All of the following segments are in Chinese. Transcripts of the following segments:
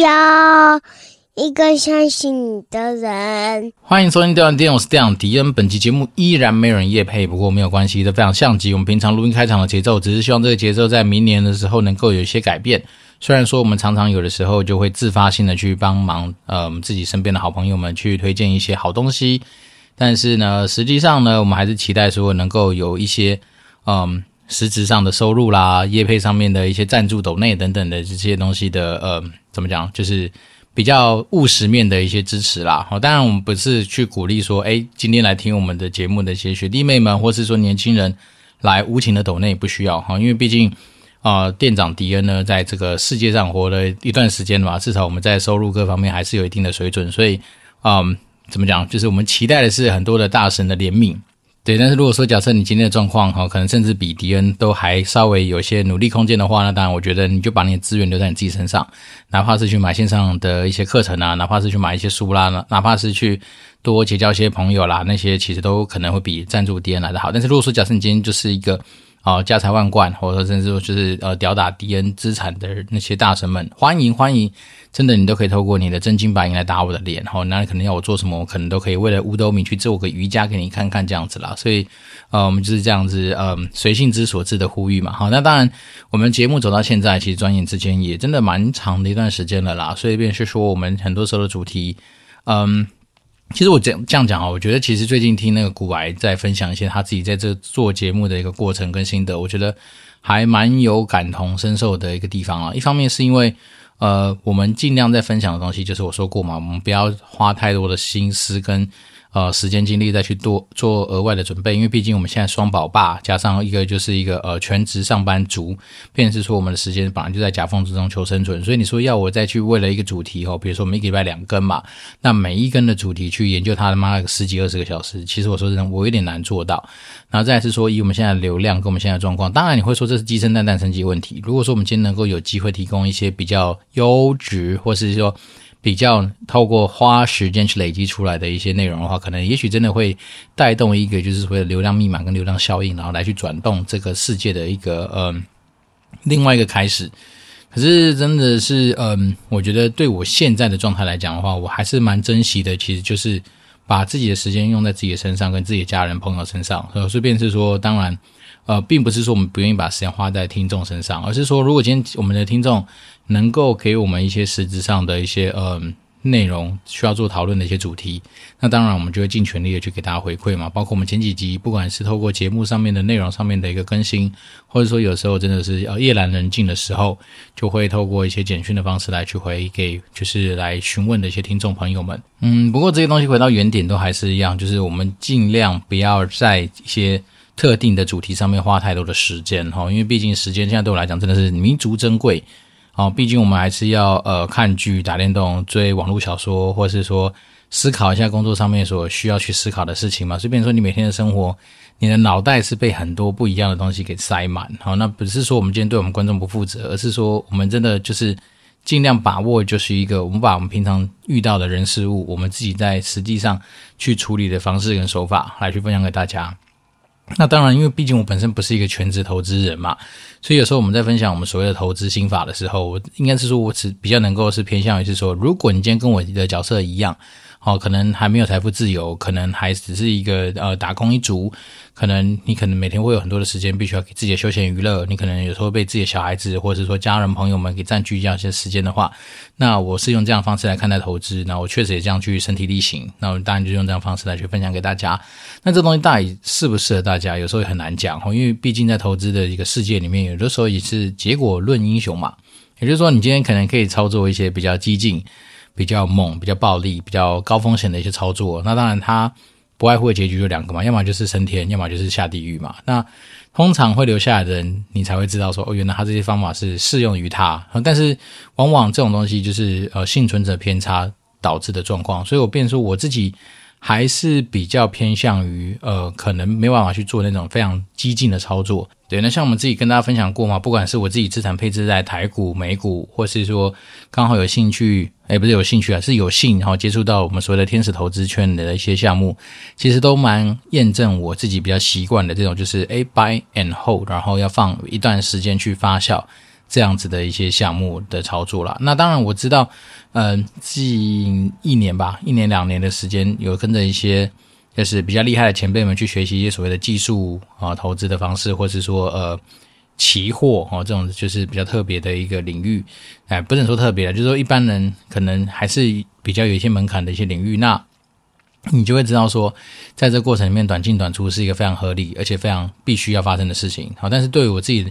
要一个相信你的人。欢迎收听《电玩店》，我是电玩迪恩。本期节目依然没有人夜配，不过没有关系，这非常像极我们平常录音开场的节奏。只是希望这个节奏在明年的时候能够有一些改变。虽然说我们常常有的时候就会自发性的去帮忙，呃，我们自己身边的好朋友们去推荐一些好东西，但是呢，实际上呢，我们还是期待说能够有一些，嗯。实质上的收入啦，业配上面的一些赞助、抖内等等的这些东西的，呃，怎么讲，就是比较务实面的一些支持啦。好，当然我们不是去鼓励说，诶，今天来听我们的节目的一些学弟妹们，或是说年轻人来无情的抖内不需要哈，因为毕竟啊、店长迪恩呢，在这个世界上活了一段时间嘛，至少我们在收入各方面还是有一定的水准，所以，嗯、怎么讲，就是我们期待的是很多的大神的怜悯。对，但是如果说假设你今天的状况哈，可能甚至比迪恩都还稍微有些努力空间的话，那当然我觉得你就把你的资源留在你自己身上，哪怕是去买线上的一些课程啊，哪怕是去买一些书啦，哪怕是去多结交一些朋友啦，那些其实都可能会比赞助迪恩来的好。但是如果说假设你今天就是一个。好，家财万贯，或者说甚至说就是呃吊打敌人资产的那些大神们，欢迎欢迎，真的你都可以透过你的真金白银来打我的脸，好，那你可能要我做什么，我可能都可以为了五斗米去做个瑜伽给你看看这样子啦。所以呃，我们就是这样子，嗯、呃，随性之所至的呼吁嘛。好，那当然我们节目走到现在，其实转眼之间也真的蛮长的一段时间了啦。所以便是说，我们很多时候的主题，嗯。其实我这样这样讲啊，我觉得其实最近听那个古白在分享一些他自己在这做节目的一个过程跟心得，我觉得还蛮有感同身受的一个地方啊。一方面是因为呃，我们尽量在分享的东西，就是我说过嘛，我们不要花太多的心思跟。呃，时间精力再去多做额外的准备，因为毕竟我们现在双宝爸加上一个就是一个呃全职上班族，便是说我们的时间本来就在夹缝之中求生存，所以你说要我再去为了一个主题哦，比如说我们一个礼拜两更嘛，那每一更的主题去研究它他妈十几二十个小时，其实我说真的，我有点难做到。然后再是说，以我们现在流量跟我们现在状况，当然你会说这是鸡生蛋蛋生鸡问题。如果说我们今天能够有机会提供一些比较优质，或是说。比较透过花时间去累积出来的一些内容的话，可能也许真的会带动一个就是所谓的流量密码跟流量效应，然后来去转动这个世界的一个嗯另外一个开始。可是真的是嗯，我觉得对我现在的状态来讲的话，我还是蛮珍惜的。其实就是把自己的时间用在自己的身上，跟自己的家人朋友身上。呃，顺便是说，当然呃，并不是说我们不愿意把时间花在听众身上，而是说如果今天我们的听众。能够给我们一些实质上的一些嗯内容，需要做讨论的一些主题，那当然我们就会尽全力的去给大家回馈嘛。包括我们前几集，不管是透过节目上面的内容上面的一个更新，或者说有时候真的是呃夜阑人静的时候，就会透过一些简讯的方式来去回给，就是来询问的一些听众朋友们。嗯，不过这些东西回到原点都还是一样，就是我们尽量不要在一些特定的主题上面花太多的时间哈，因为毕竟时间现在对我来讲真的是弥足珍贵。哦，毕竟我们还是要呃看剧、打电动、追网络小说，或是说思考一下工作上面所需要去思考的事情嘛。所以，变成说你每天的生活，你的脑袋是被很多不一样的东西给塞满。好，那不是说我们今天对我们观众不负责，而是说我们真的就是尽量把握，就是一个我们把我们平常遇到的人事物，我们自己在实际上去处理的方式跟手法，来去分享给大家。那当然，因为毕竟我本身不是一个全职投资人嘛，所以有时候我们在分享我们所谓的投资心法的时候，我应该是说我只比较能够是偏向于是说，如果你今天跟我的角色一样。哦，可能还没有财富自由，可能还只是一个呃打工一族，可能你可能每天会有很多的时间，必须要给自己的休闲娱乐，你可能有时候被自己的小孩子或者是说家人朋友们给占据这样一些时间的话，那我是用这样方式来看待投资，那我确实也这样去身体力行，那我当然就用这样方式来去分享给大家。那这东西到底适不适合大家，有时候也很难讲，因为毕竟在投资的一个世界里面，有的时候也是结果论英雄嘛，也就是说，你今天可能可以操作一些比较激进。比较猛、比较暴力、比较高风险的一些操作，那当然它不外乎的结局就两个嘛，要么就是升天，要么就是下地狱嘛。那通常会留下来的人，你才会知道说，哦，原来他这些方法是适用于他。但是往往这种东西就是呃幸存者偏差导致的状况，所以我变说我自己。还是比较偏向于呃，可能没办法去做那种非常激进的操作。对，那像我们自己跟大家分享过嘛，不管是我自己资产配置在台股、美股，或是说刚好有兴趣，诶，不是有兴趣啊，是有幸然后接触到我们所谓的天使投资圈的一些项目，其实都蛮验证我自己比较习惯的这种，就是诶 buy and hold，然后要放一段时间去发酵。这样子的一些项目的操作啦。那当然我知道，嗯、近一年吧，一年两年的时间，有跟着一些就是比较厉害的前辈们去学习一些所谓的技术啊、投资的方式，或是说呃。期货哦，这种就是比较特别的一个领域，哎，不能说特别的，就是说一般人可能还是比较有一些门槛的一些领域，那你就会知道说，在这过程里面，短进短出是一个非常合理而且非常必须要发生的事情。好，但是对于我自己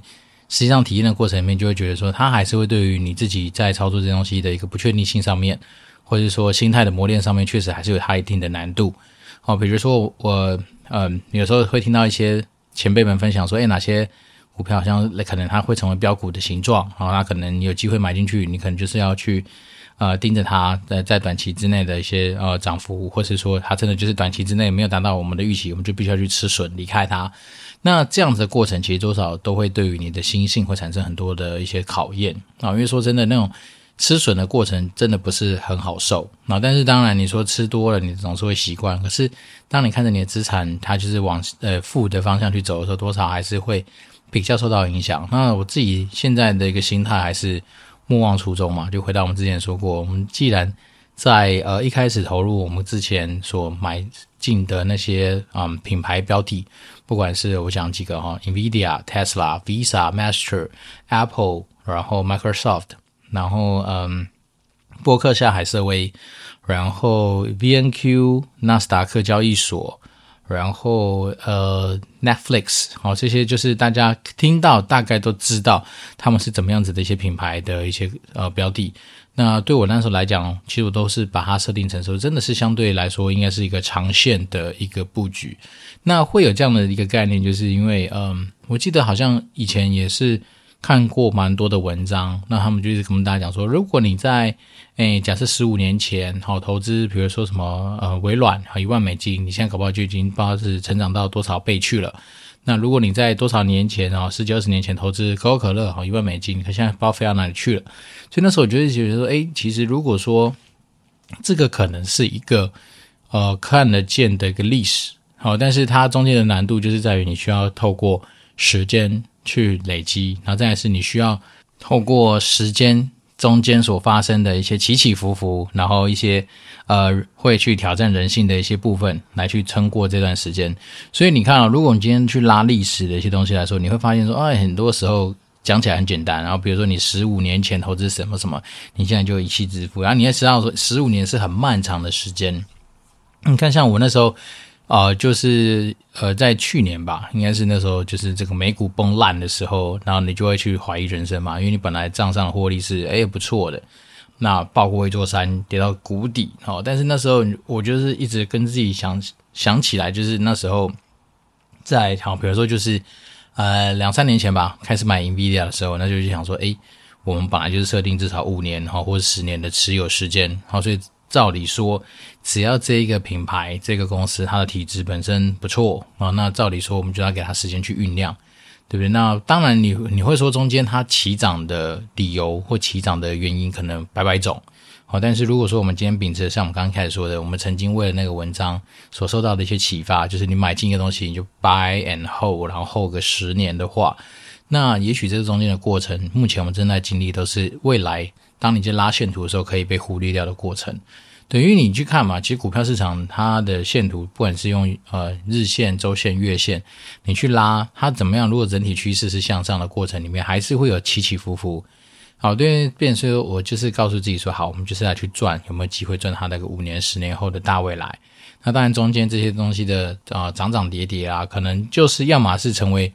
实际上体验的过程里面，就会觉得说，它还是会对于你自己在操作这东西的一个不确定性上面，或者说心态的磨练上面，确实还是有它一定的难度。好，比如说我，嗯，有时候会听到一些前辈们分享说，哎，哪些股票好像可能它会成为标股的形状，然后它可能有机会买进去，你可能就是要去呃盯着它在在短期之内的一些呃涨幅，或是说它真的就是短期之内没有达到我们的预期，我们就必须要去吃损离开它。那这样子的过程其实多少都会对于你的心性会产生很多的一些考验啊，因为说真的那种吃损的过程真的不是很好受啊。但是当然你说吃多了你总是会习惯，可是当你看着你的资产它就是往呃负的方向去走的时候，多少还是会。比较受到影响，那我自己现在的一个心态还是莫忘初衷嘛，就回到我们之前说过，我们既然在呃一开始投入我们之前所买进的那些嗯品牌标的，不管是我讲几个哈，NVIDIA、Tesla、Visa、Master、Apple，然后 Microsoft，然后嗯博客下海瑟威，然后 VNQ 纳斯达克交易所。然后呃，Netflix，好，这些就是大家听到大概都知道他们是怎么样子的一些品牌的一些呃标的。那对我那时候来讲，其实我都是把它设定成说，真的是相对来说应该是一个长线的一个布局。那会有这样的一个概念，就是因为嗯、我记得好像以前也是。看过蛮多的文章，那他们就是跟我们大家讲说，如果你在诶，假设十五年前好投资，比如说什么呃微软好一万美金，你现在搞不好就已经不知道是成长到多少倍去了。那如果你在多少年前啊，十几二十年前投资可口可乐好一万美金，可现在不知道飞到哪里去了。所以那时候我就觉得说，诶，其实如果说这个可能是一个呃看得见的一个历史，好，但是它中间的难度就是在于你需要透过时间。去累积，然后再是你需要透过时间中间所发生的一些起起伏伏，然后一些呃会去挑战人性的一些部分，来去撑过这段时间。所以你看啊，如果你今天去拉历史的一些东西来说，你会发现说，哎，很多时候讲起来很简单。然后比如说你十五年前投资什么什么，你现在就一夕致富。然后你也知道说，十五年是很漫长的时间。你看，像我那时候。啊、就是呃，在去年吧，应该是那时候，就是这个美股崩烂的时候，然后你就会去怀疑人生嘛，因为你本来账上的获利是诶不错的，那抱过一座山，跌到谷底，哦，但是那时候我就是一直跟自己想想起来，就是那时候在好，比如说就是呃两三年前吧，开始买 NVIDIA 的时候，那就就想说，诶，我们本来就是设定至少五年哈或者十年的持有时间，好，所以。照理说，只要这一个品牌、这个公司它的体质本身不错啊，那照理说我们就要给它时间去酝酿，对不对？那当然你，你会说中间它起涨的理由或起涨的原因可能百百种，好，但是如果说我们今天秉持像我们刚刚开始说的，我们曾经为了那个文章所受到的一些启发，就是你买进一个东西你就 buy and hold，然后 hold 个十年的话，那也许这中间的过程，目前我们正在经历都是未来。当你在拉线图的时候，可以被忽略掉的过程，等于你去看嘛，其实股票市场它的线图，不管是用呃日线、周线、月线，你去拉它怎么样？如果整体趋势是向上的过程里面，还是会有起起伏伏。好，对，变说我就是告诉自己说，好，我们就是来去赚，有没有机会赚它那个五年、十年后的大未来？那当然中间这些东西的啊涨涨跌跌啊，可能就是要么是成为。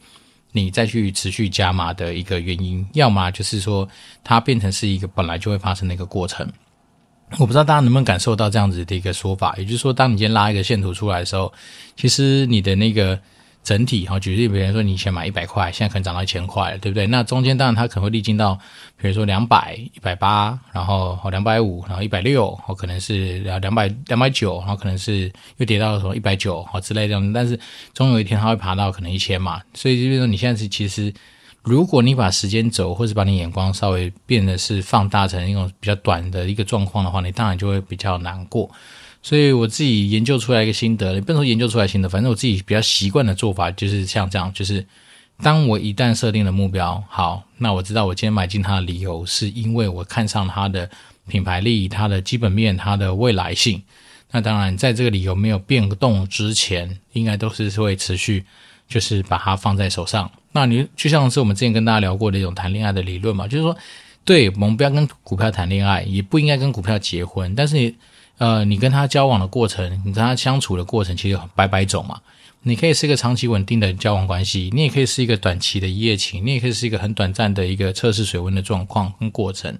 你再去持续加码的一个原因，要么就是说它变成是一个本来就会发生的一个过程。我不知道大家能不能感受到这样子的一个说法，也就是说，当你今天拉一个线图出来的时候，其实你的那个。整体哈，举例，比如说你以前买一百块，现在可能涨到一千块了，对不对？那中间当然它可能会历经到，比如说两百、一百八，然后两百五，然后一百六，或可能是两百两百九，然后可能是又跌到什么一百九，好之类这样。但是终有一天它会爬到可能一千嘛。所以就是说，你现在是其实，如果你把时间轴，或是把你眼光稍微变得是放大成一种比较短的一个状况的话，你当然就会比较难过。所以我自己研究出来一个心得，你不能说研究出来心得，反正我自己比较习惯的做法就是像这样，就是当我一旦设定了目标，好，那我知道我今天买进它的理由是因为我看上它的品牌力、它的基本面、它的未来性。那当然，在这个理由没有变动之前，应该都是会持续，就是把它放在手上。那你就像是我们之前跟大家聊过的一种谈恋爱的理论嘛，就是说，对，我们不要跟股票谈恋爱，也不应该跟股票结婚，但是你，呃，你跟他交往的过程，你跟他相处的过程，其实有百百种嘛。你可以是一个长期稳定的交往关系，你也可以是一个短期的一夜情，你也可以是一个很短暂的一个测试水温的状况跟过程。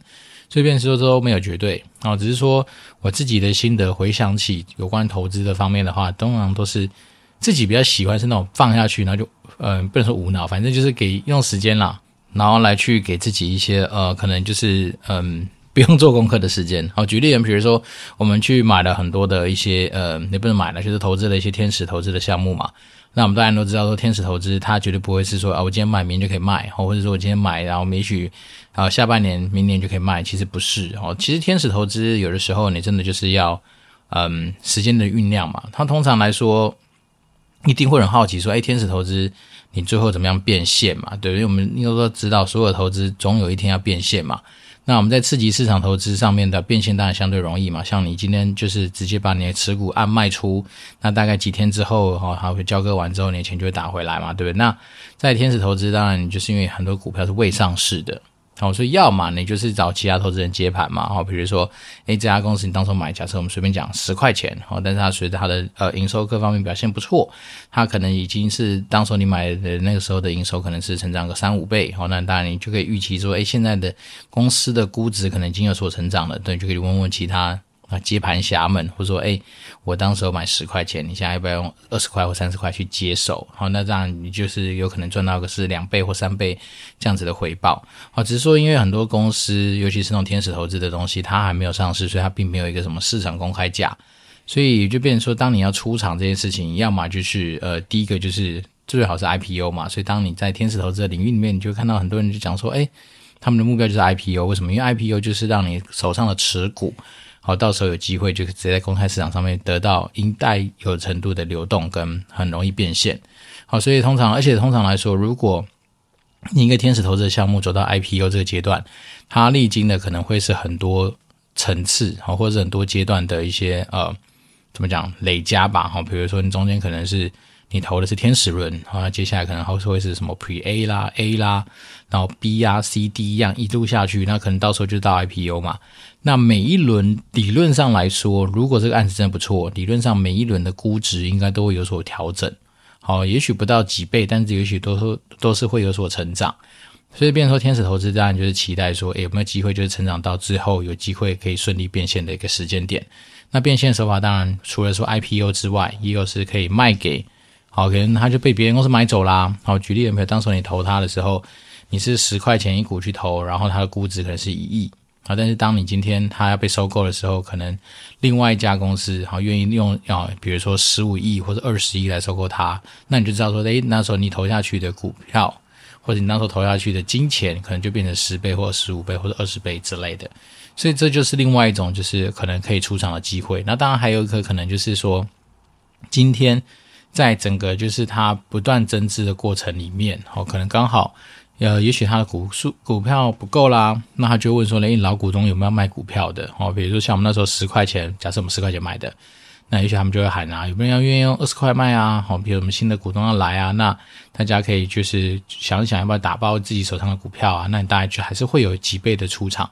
这边说都没有绝对啊，只是说我自己的心得。回想起有关投资的方面的话，通常都是自己比较喜欢是那种放下去，然后就嗯、不能说无脑，反正就是给用时间啦，然后来去给自己一些呃，可能就是嗯。不用做功课的时间，好，举例，比如说我们去买了很多的一些，呃，也不是买了，就是投资了一些天使投资的项目嘛。那我们大家都知道说，天使投资它绝对不会是说啊，我今天买，明天就可以卖，或者说我今天买，然后也许啊下半年、明年就可以卖，其实不是哦。其实天使投资有的时候你真的就是要，嗯，时间的酝酿嘛。它通常来说一定会很好奇说，哎，天使投资你最后怎么样变现嘛？对，因为我们应该都知道，所有投资总有一天要变现嘛。那我们在刺激市场投资上面的变现当然相对容易嘛，像你今天就是直接把你的持股按卖出，那大概几天之后，哈，还会交割完之后，你的钱就会打回来嘛，对不对？那在天使投资，当然你就是因为很多股票是未上市的。好，所以要么你就是找其他投资人接盘嘛，好，比如说，诶，这家公司你当初买，假设我们随便讲十块钱，好，但是它随着它的呃营收各方面表现不错，它可能已经是当初你买的那个时候的营收可能是成长个三五倍，好，那当然你就可以预期说，诶，现在的公司的估值可能已经有所成长了，对，就可以问问其他。啊，接盘侠们，或者说，哎，我当时候买十块钱，你现在要不要用二十块或三十块去接手？好，那这样你就是有可能赚到个是两倍或三倍这样子的回报。好，只是说，因为很多公司，尤其是那种天使投资的东西，它还没有上市，所以它并没有一个什么市场公开价，所以就变成说，当你要出场这件事情，要么就是呃，第一个就是最好是 IPO 嘛。所以当你在天使投资的领域里面，你就看到很多人就讲说，哎，他们的目标就是 IPO，为什么？因为 IPO 就是让你手上的持股。好，到时候有机会就直接在公开市场上面得到应带有程度的流动跟很容易变现。好，所以通常，而且通常来说，如果你一个天使投资的项目走到 IPO 这个阶段，它历经的可能会是很多层次，好，或者很多阶段的一些呃，怎么讲累加吧。好，比如说你中间可能是。你投的是天使轮，好，接下来可能还会是什么 Pre A 啦、A 啦，然后 B 啊、C、D 一样一路下去，那可能到时候就到 IPO 嘛。那每一轮理论上来说，如果这个案子真的不错，理论上每一轮的估值应该都会有所调整。好，也许不到几倍，但是也许都是都是会有所成长。所以，变成说天使投资当然就是期待说，诶，有没有机会就是成长到之后有机会可以顺利变现的一个时间点。那变现手法当然除了说 IPO 之外，也有是可以卖给。好，可能他就被别人公司买走啦。好，举例，比如当时你投他的时候，你是十块钱一股去投，然后它的估值可能是一亿。好，但是当你今天他要被收购的时候，可能另外一家公司好愿意用啊，比如说十五亿或者二十亿来收购它，那你就知道说，诶，那时候你投下去的股票，或者你那时候投下去的金钱，可能就变成十倍或者十五倍或者二十倍之类的。所以这就是另外一种，就是可能可以出场的机会。那当然还有一个可能就是说，今天。在整个就是它不断增资的过程里面，哦，可能刚好，呃，也许它的股数股票不够啦，那他就问说，诶，老股东有没有卖股票的？哦，比如说像我们那时候十块钱，假设我们十块钱买的，那也许他们就会喊啊，有没有人愿意用二十块卖啊？好，比如我们新的股东要来啊，那大家可以就是想一想要不要打包自己手上的股票啊？那你大概就还是会有几倍的出场。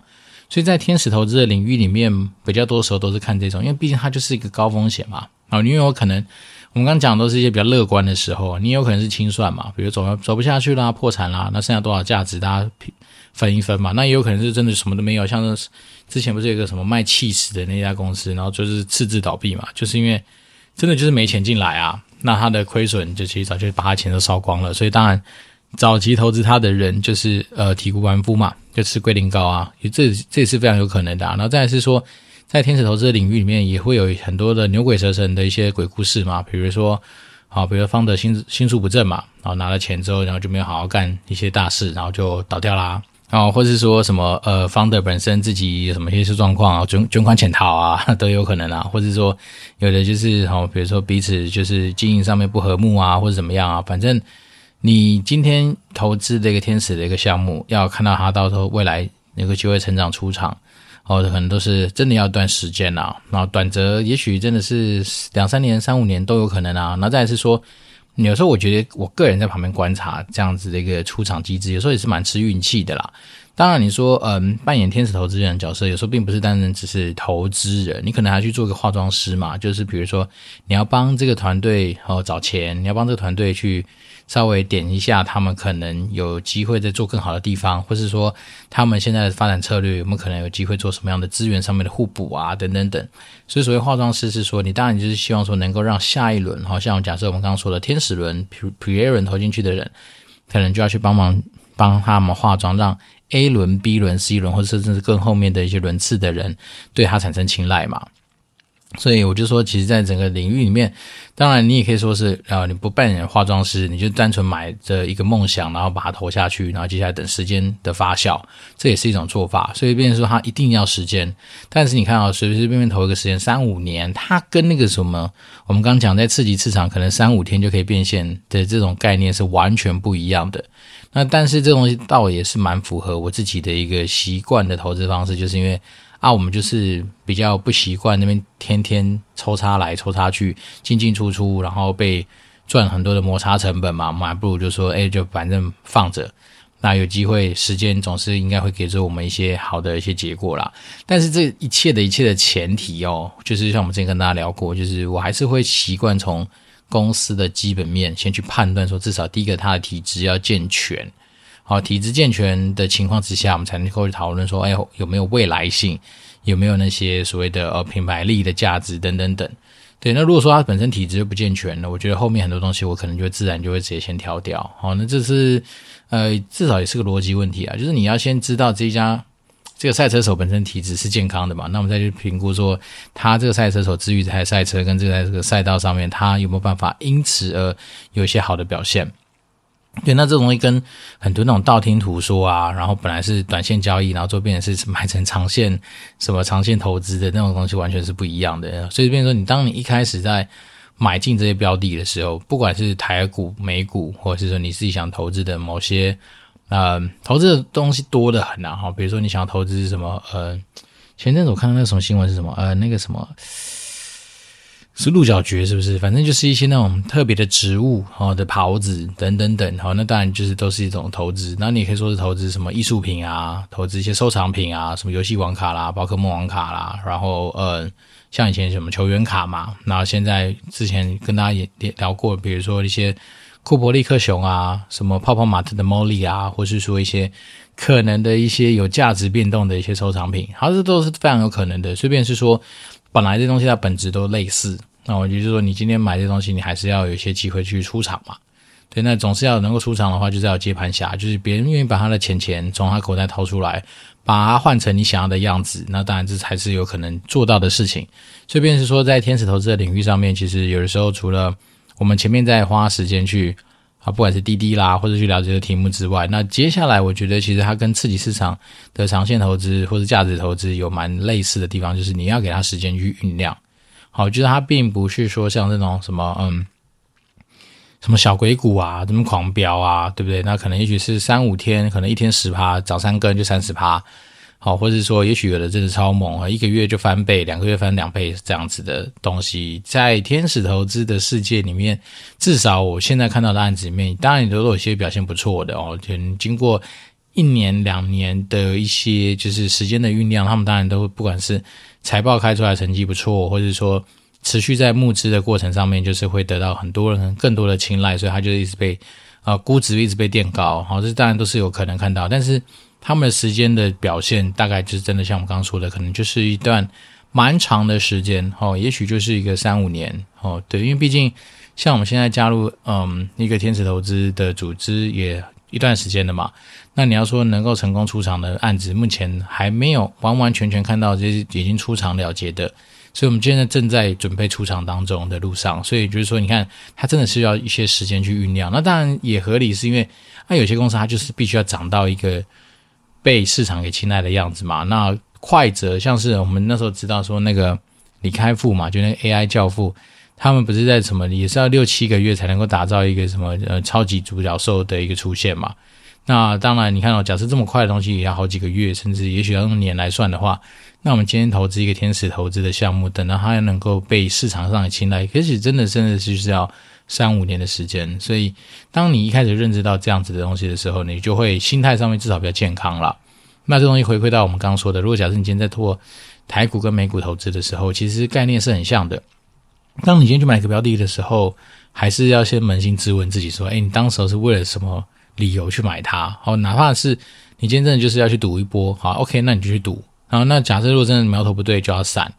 所以在天使投资的领域里面，比较多时候都是看这种，因为毕竟它就是一个高风险嘛，啊，你有可能。我们刚刚讲的都是一些比较乐观的时候，你有可能是清算嘛，比如走走不下去啦，破产啦，那剩下多少价值，大家分一分嘛。那也有可能是真的什么都没有，像是之前不是有个什么卖气死的那家公司，然后就是赤字倒闭嘛，就是因为真的就是没钱进来啊，那他的亏损就其实早就把他钱都烧光了。所以当然早期投资他的人就是呃体无完肤嘛，就吃龟苓膏啊，这这也是非常有可能的啊。然后再是说。在天使投资领域里面，也会有很多的牛鬼蛇神的一些鬼故事嘛，比如说，啊，比如方的心心术不正嘛，然后拿了钱之后，然后就没有好好干一些大事，然后就倒掉啦，然后或是说什么，呃，方的本身自己有什么一些状况啊，捐捐款潜逃啊，都有可能啊，或者说有的就是，好，比如说彼此就是经营上面不和睦啊，或者怎么样啊，反正你今天投资的一个天使的一个项目，要看到它到时候未来有个机会成长出场，哦，可能都是真的要一段时间啊。然后短则也许真的是两三年、三五年都有可能啊。那再是说，有时候我觉得我个人在旁边观察这样子的一个出场机制，有时候也是蛮吃运气的啦。当然，你说，嗯，扮演天使投资人的角色，有时候并不是单纯只是投资人，你可能还去做个化妆师嘛，就是比如说，你要帮这个团队哦找钱，你要帮这个团队去稍微点一下他们可能有机会在做更好的地方，或是说他们现在的发展策略有没有可能有机会做什么样的资源上面的互补啊，等等等。所以，所谓化妆师是说，你当然就是希望说能够让下一轮，好像假设我们刚刚说的天使轮 Pre Pre 轮投进去的人，可能就要去帮忙帮他们化妆，让。A 轮、B 轮、C 轮，或者甚至更后面的一些轮次的人，对他产生青睐嘛？所以我就说，其实，在整个领域里面，当然你也可以说是，啊，你不扮演化妆师，你就单纯买着一个梦想，然后把它投下去，然后接下来等时间的发酵，这也是一种做法。所以，变成说它一定要时间。但是你看啊，随随便便投一个时间三五年，它跟那个什么，我们刚讲在次级市场可能三五天就可以变现的这种概念是完全不一样的。那但是这东西倒也是蛮符合我自己的一个习惯的投资方式，就是因为啊，我们就是比较不习惯那边天天抽插来抽插去，进进出出，然后被赚很多的摩擦成本嘛，我们还不如就说，哎，就反正放着，那有机会时间总是应该会给出我们一些好的一些结果啦。但是这一切的一切的前提哦，就是像我们之前跟大家聊过，就是我还是会习惯从。公司的基本面先去判断，说至少第一个它的体质要健全，好，体质健全的情况之下，我们才能够去讨论说，哎，有没有未来性，有没有那些所谓的呃品牌力的价值等等等。对，那如果说它本身体质就不健全了，我觉得后面很多东西我可能就自然就会直接先挑掉。好，那这是呃至少也是个逻辑问题啊，就是你要先知道这一家。这个赛车手本身体质是健康的嘛？那我们再去评估说，他这个赛车手至于这台赛车跟这台这个赛道上面，他有没有办法因此而有一些好的表现？对，那这种东西跟很多那种道听途说啊，然后本来是短线交易，然后就变成是买成长线什么长线投资的那种东西，完全是不一样的。所以，变成说，你当你一开始在买进这些标的的时候，不管是台股、美股，或者是说你自己想投资的某些。呃，投资的东西多得很啊，哈，比如说你想要投资什么，呃，前阵子我看到那个什么新闻是什么，呃，那个什么是鹿角蕨是不是？反正就是一些那种特别的植物，哈的袍子等等等，好，那当然就是都是一种投资。那你可以说是投资什么艺术品啊，投资一些收藏品啊，什么游戏王卡啦、宝可梦网卡啦，然后呃，像以前什么球员卡嘛，然后现在之前跟大家也聊过，比如说一些。库珀利克熊啊，什么泡泡玛特的茉莉啊，或是说一些可能的一些有价值变动的一些收藏品，好，这都是非常有可能的。随便是说，本来这东西它本质都类似，那我就是说，你今天买这东西，你还是要有一些机会去出场嘛。对，那总是要能够出场的话，就是要接盘侠，就是别人愿意把他的钱钱从他口袋掏出来，把它换成你想要的样子，那当然这才是有可能做到的事情。随便是说，在天使投资的领域上面，其实有的时候除了我们前面在花时间去啊，不管是滴滴啦，或者去了解这个题目之外，那接下来我觉得其实它跟刺激市场的长线投资或者价值投资有蛮类似的地方，就是你要给它时间去酝酿。好，就是它并不是说像那种什么嗯，什么小鬼股啊，什么狂飙啊，对不对？那可能也许是三五天，可能一天十趴，涨三根就三十趴。好，或者说，也许有的真的超猛啊，一个月就翻倍，两个月翻两倍这样子的东西，在天使投资的世界里面，至少我现在看到的案子里面，当然也都有些表现不错的哦。经过一年两年的一些就是时间的酝酿，他们当然都不管是财报开出来成绩不错，或者说持续在募资的过程上面，就是会得到很多人更多的青睐，所以他就一直被啊、估值一直被垫高。好，这当然都是有可能看到，但是。他们的时间的表现大概就是真的，像我们刚刚说的，可能就是一段蛮长的时间哦，也许就是一个三五年哦。对，因为毕竟像我们现在加入嗯一个天使投资的组织也一段时间的嘛，那你要说能够成功出场的案子，目前还没有完完全全看到这些已经出场了结的，所以我们现在正在准备出场当中的路上，所以就是说，你看它真的是要一些时间去酝酿。那当然也合理，是因为那有些公司它就是必须要涨到一个。被市场给青睐的样子嘛，那快则像是我们那时候知道说那个李开复嘛，就那个 AI 教父，他们不是在什么也是要六七个月才能够打造一个什么呃超级独角兽的一个出现嘛？那当然，你看、哦、假设这么快的东西也要好几个月，甚至也许要用年来算的话，那我们今天投资一个天使投资的项目，等到它能够被市场上的青睐，也许真的真的就是要三五年的时间。所以，当你一开始认知到这样子的东西的时候，你就会心态上面至少比较健康了。那这东西回归到我们刚刚说的，如果假设你今天在做台股跟美股投资的时候，其实概念是很像的。当你今天去买一个标的的时候，还是要先扪心自问自己说：“诶，你当时候是为了什么理由去买它？好，哪怕是你今天真的就是要去赌一波，好，OK，那你就去赌。然后，那假设如果真的苗头不对，就要散。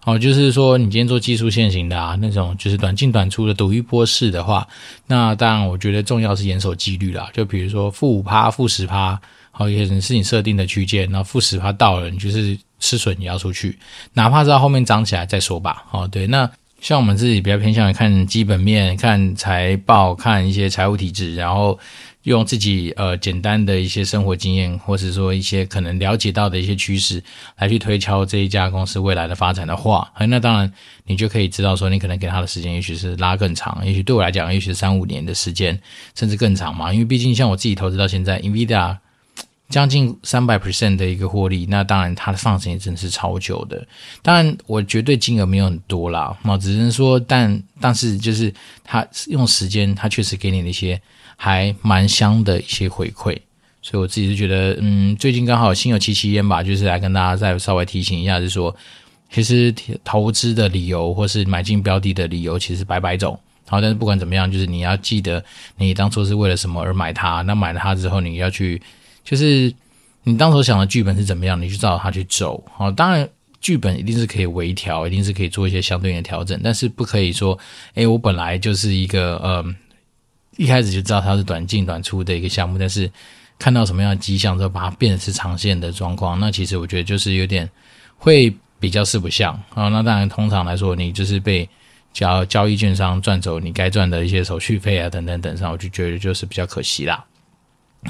好，就是说你今天做技术线型的啊，那种就是短进短出的赌一波式的话，那当然我觉得重要是严守纪律啦。就比如说负五趴、负十趴，好，也是你设定的区间，然后负十趴到了，你就是吃损也要出去，哪怕是到后面涨起来再说吧。好，对，那。像我们自己比较偏向于看基本面、看财报、看一些财务体制，然后用自己呃简单的一些生活经验，或者说一些可能了解到的一些趋势，来去推敲这一家公司未来的发展的话，那当然你就可以知道说，你可能给他的时间也许是拉更长，也许对我来讲，也许三五年的时间，甚至更长嘛。因为毕竟像我自己投资到现在，NVIDIA。将近三百 percent 的一个获利，那当然它的放时间真的是超久的。当然，我绝对金额没有很多啦，那只能说，但但是就是它用时间，它确实给你那些还蛮香的一些回馈。所以我自己是觉得，嗯，最近刚好心有戚戚焉吧，就是来跟大家再稍微提醒一下，就是说，其实投资的理由或是买进标的的理由，其实百百种。好，但是不管怎么样，就是你要记得你当初是为了什么而买它。那买了它之后，你要去。就是你当时想的剧本是怎么样，你就照它去走。好，当然剧本一定是可以微调，一定是可以做一些相对应的调整，但是不可以说，诶，我本来就是一个呃，一开始就知道它是短进短出的一个项目，但是看到什么样的迹象之后，把它变成是长线的状况，那其实我觉得就是有点会比较四不像啊。那当然，通常来说，你就是被交交易券商赚走你该赚的一些手续费啊，等等等上，我就觉得就是比较可惜啦。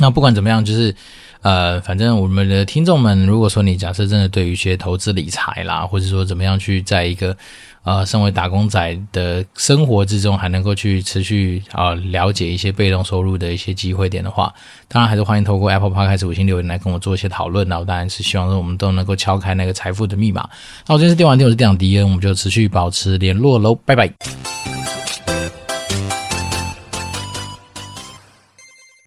那不管怎么样，就是，呃，反正我们的听众们，如果说你假设真的对于一些投资理财啦，或者说怎么样去在一个呃身为打工仔的生活之中，还能够去持续啊、了解一些被动收入的一些机会点的话，当然还是欢迎透过 Apple Podcast 五星留言来跟我做一些讨论。然后当然是希望说我们都能够敲开那个财富的密码。那我今天是电玩店，我是店长迪恩，我们就持续保持联络喽，拜拜。